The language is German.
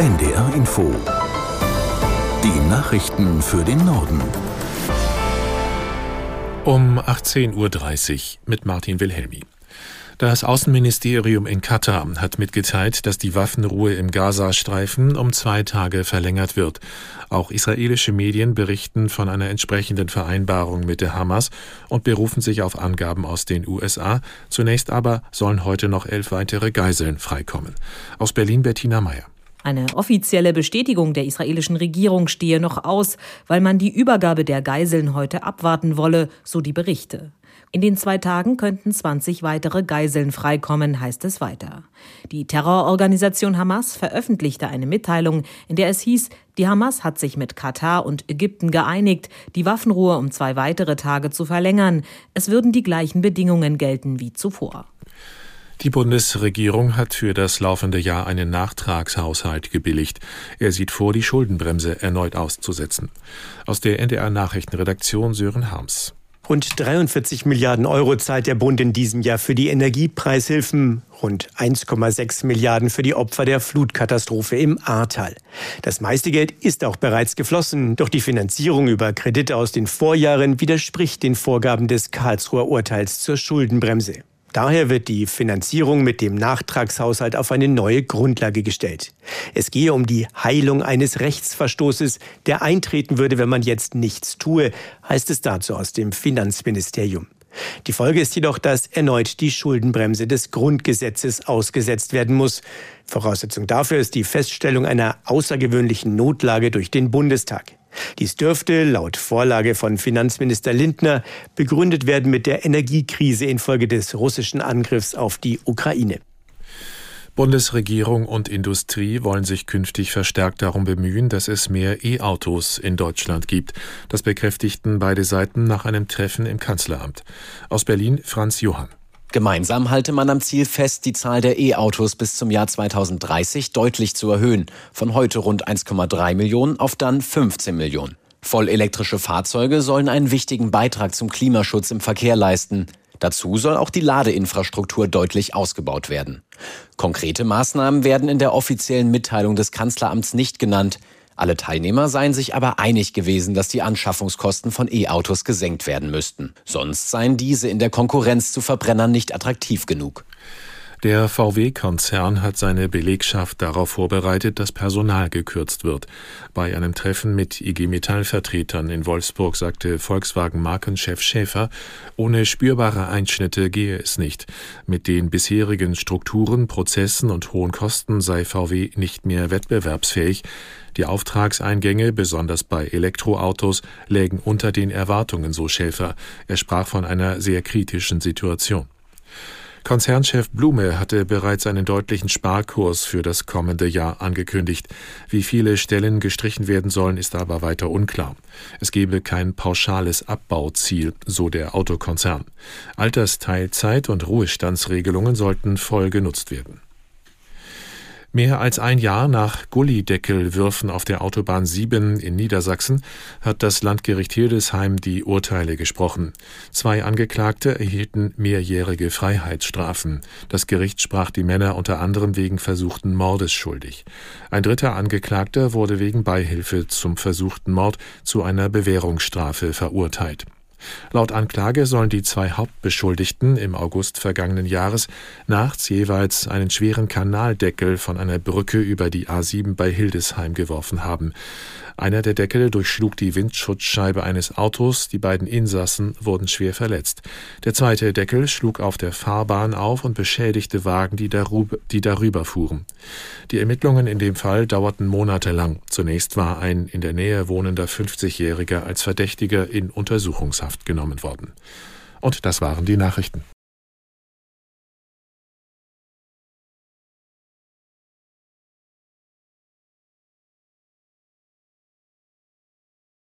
NDR Info. Die Nachrichten für den Norden. Um 18.30 Uhr mit Martin Wilhelmi. Das Außenministerium in Katar hat mitgeteilt, dass die Waffenruhe im Gazastreifen um zwei Tage verlängert wird. Auch israelische Medien berichten von einer entsprechenden Vereinbarung mit der Hamas und berufen sich auf Angaben aus den USA. Zunächst aber sollen heute noch elf weitere Geiseln freikommen. Aus Berlin Bettina Meyer. Eine offizielle Bestätigung der israelischen Regierung stehe noch aus, weil man die Übergabe der Geiseln heute abwarten wolle, so die Berichte. In den zwei Tagen könnten 20 weitere Geiseln freikommen, heißt es weiter. Die Terrororganisation Hamas veröffentlichte eine Mitteilung, in der es hieß, die Hamas hat sich mit Katar und Ägypten geeinigt, die Waffenruhe um zwei weitere Tage zu verlängern. Es würden die gleichen Bedingungen gelten wie zuvor. Die Bundesregierung hat für das laufende Jahr einen Nachtragshaushalt gebilligt. Er sieht vor, die Schuldenbremse erneut auszusetzen. Aus der NDR Nachrichtenredaktion Sören Harms. Rund 43 Milliarden Euro zahlt der Bund in diesem Jahr für die Energiepreishilfen, rund 1,6 Milliarden für die Opfer der Flutkatastrophe im Ahrtal. Das meiste Geld ist auch bereits geflossen, doch die Finanzierung über Kredite aus den Vorjahren widerspricht den Vorgaben des Karlsruher Urteils zur Schuldenbremse. Daher wird die Finanzierung mit dem Nachtragshaushalt auf eine neue Grundlage gestellt. Es gehe um die Heilung eines Rechtsverstoßes, der eintreten würde, wenn man jetzt nichts tue, heißt es dazu aus dem Finanzministerium. Die Folge ist jedoch, dass erneut die Schuldenbremse des Grundgesetzes ausgesetzt werden muss. Voraussetzung dafür ist die Feststellung einer außergewöhnlichen Notlage durch den Bundestag. Dies dürfte laut Vorlage von Finanzminister Lindner begründet werden mit der Energiekrise infolge des russischen Angriffs auf die Ukraine. Bundesregierung und Industrie wollen sich künftig verstärkt darum bemühen, dass es mehr E-Autos in Deutschland gibt. Das bekräftigten beide Seiten nach einem Treffen im Kanzleramt. Aus Berlin Franz Johann. Gemeinsam halte man am Ziel fest, die Zahl der E-Autos bis zum Jahr 2030 deutlich zu erhöhen, von heute rund 1,3 Millionen auf dann 15 Millionen. Vollelektrische Fahrzeuge sollen einen wichtigen Beitrag zum Klimaschutz im Verkehr leisten. Dazu soll auch die Ladeinfrastruktur deutlich ausgebaut werden. Konkrete Maßnahmen werden in der offiziellen Mitteilung des Kanzleramts nicht genannt. Alle Teilnehmer seien sich aber einig gewesen, dass die Anschaffungskosten von E-Autos gesenkt werden müssten. Sonst seien diese in der Konkurrenz zu Verbrennern nicht attraktiv genug. Der VW-Konzern hat seine Belegschaft darauf vorbereitet, dass Personal gekürzt wird. Bei einem Treffen mit IG Metall-Vertretern in Wolfsburg sagte Volkswagen-Markenchef Schäfer, ohne spürbare Einschnitte gehe es nicht. Mit den bisherigen Strukturen, Prozessen und hohen Kosten sei VW nicht mehr wettbewerbsfähig. Die Auftragseingänge, besonders bei Elektroautos, lägen unter den Erwartungen, so Schäfer. Er sprach von einer sehr kritischen Situation. Konzernchef Blume hatte bereits einen deutlichen Sparkurs für das kommende Jahr angekündigt. Wie viele Stellen gestrichen werden sollen, ist aber weiter unklar. Es gebe kein pauschales Abbauziel, so der Autokonzern. Altersteilzeit und Ruhestandsregelungen sollten voll genutzt werden. Mehr als ein Jahr nach Gullideckelwürfen auf der Autobahn 7 in Niedersachsen hat das Landgericht Hildesheim die Urteile gesprochen. Zwei Angeklagte erhielten mehrjährige Freiheitsstrafen. Das Gericht sprach die Männer unter anderem wegen versuchten Mordes schuldig. Ein dritter Angeklagter wurde wegen Beihilfe zum versuchten Mord zu einer Bewährungsstrafe verurteilt. Laut Anklage sollen die zwei Hauptbeschuldigten im August vergangenen Jahres nachts jeweils einen schweren Kanaldeckel von einer Brücke über die A7 bei Hildesheim geworfen haben. Einer der Deckel durchschlug die Windschutzscheibe eines Autos, die beiden Insassen wurden schwer verletzt. Der zweite Deckel schlug auf der Fahrbahn auf und beschädigte Wagen, die darüber, die darüber fuhren. Die Ermittlungen in dem Fall dauerten monatelang. Zunächst war ein in der Nähe wohnender 50-Jähriger als Verdächtiger in Untersuchungshaft genommen worden. Und das waren die Nachrichten.